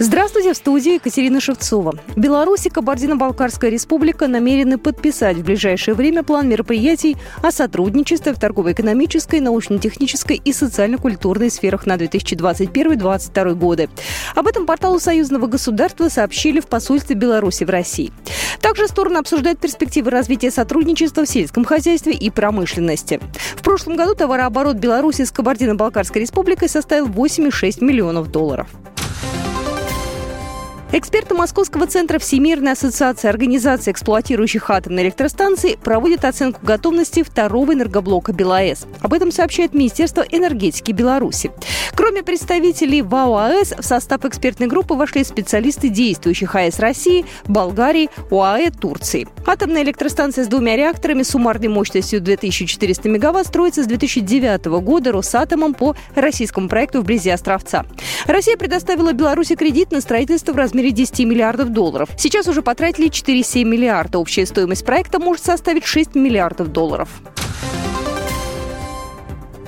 Здравствуйте, в студии Екатерина Шевцова. Беларусь и Кабардино-Балкарская республика намерены подписать в ближайшее время план мероприятий о сотрудничестве в торгово-экономической, научно-технической и социально-культурной сферах на 2021-2022 годы. Об этом порталу союзного государства сообщили в посольстве Беларуси в России. Также стороны обсуждают перспективы развития сотрудничества в сельском хозяйстве и промышленности. В прошлом году товарооборот Беларуси с Кабардино-Балкарской республикой составил 8,6 миллионов долларов. Эксперты Московского центра Всемирной ассоциации организаций, эксплуатирующих атомные электростанции, проводят оценку готовности второго энергоблока БелАЭС. Об этом сообщает Министерство энергетики Беларуси. Кроме представителей ВАО АЭС, в состав экспертной группы вошли специалисты действующих АЭС России, Болгарии, УАЭ Турции. Атомная электростанция с двумя реакторами суммарной мощностью 2400 мегаватт строится с 2009 года Росатомом по российскому проекту вблизи Островца. Россия предоставила Беларуси кредит на строительство в размере размере 10 миллиардов долларов. Сейчас уже потратили 4,7 миллиарда. Общая стоимость проекта может составить 6 миллиардов долларов.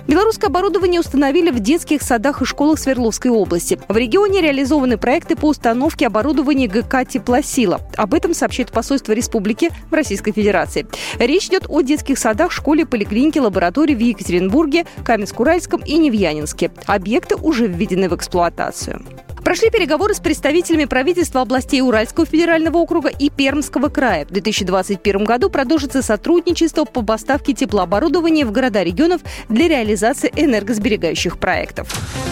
Белорусское оборудование установили в детских садах и школах Свердловской области. В регионе реализованы проекты по установке оборудования ГК «Теплосила». Об этом сообщает посольство республики в Российской Федерации. Речь идет о детских садах, школе, поликлинике, лаборатории в Екатеринбурге, Каменск-Уральском и Невьянинске. Объекты уже введены в эксплуатацию. Прошли переговоры с представителями правительства областей Уральского федерального округа и Пермского края. В 2021 году продолжится сотрудничество по поставке теплооборудования в города регионов для реализации энергосберегающих проектов.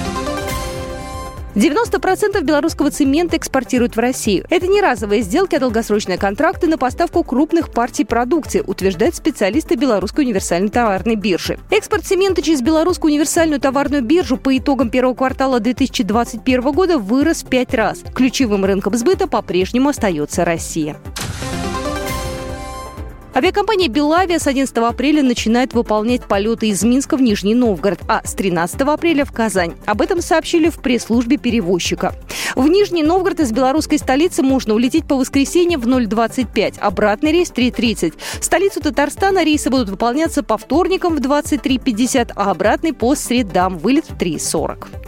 90% белорусского цемента экспортируют в Россию. Это не разовые сделки, а долгосрочные контракты на поставку крупных партий продукции, утверждают специалисты Белорусской универсальной товарной биржи. Экспорт цемента через Белорусскую универсальную товарную биржу по итогам первого квартала 2021 года вырос в пять раз. Ключевым рынком сбыта по-прежнему остается Россия. Авиакомпания «Белавия» с 11 апреля начинает выполнять полеты из Минска в Нижний Новгород, а с 13 апреля в Казань. Об этом сообщили в пресс-службе перевозчика. В Нижний Новгород из белорусской столицы можно улететь по воскресенье в 0.25, обратный рейс 3.30. В столицу Татарстана рейсы будут выполняться по вторникам в 23.50, а обратный по средам, вылет в 3.40.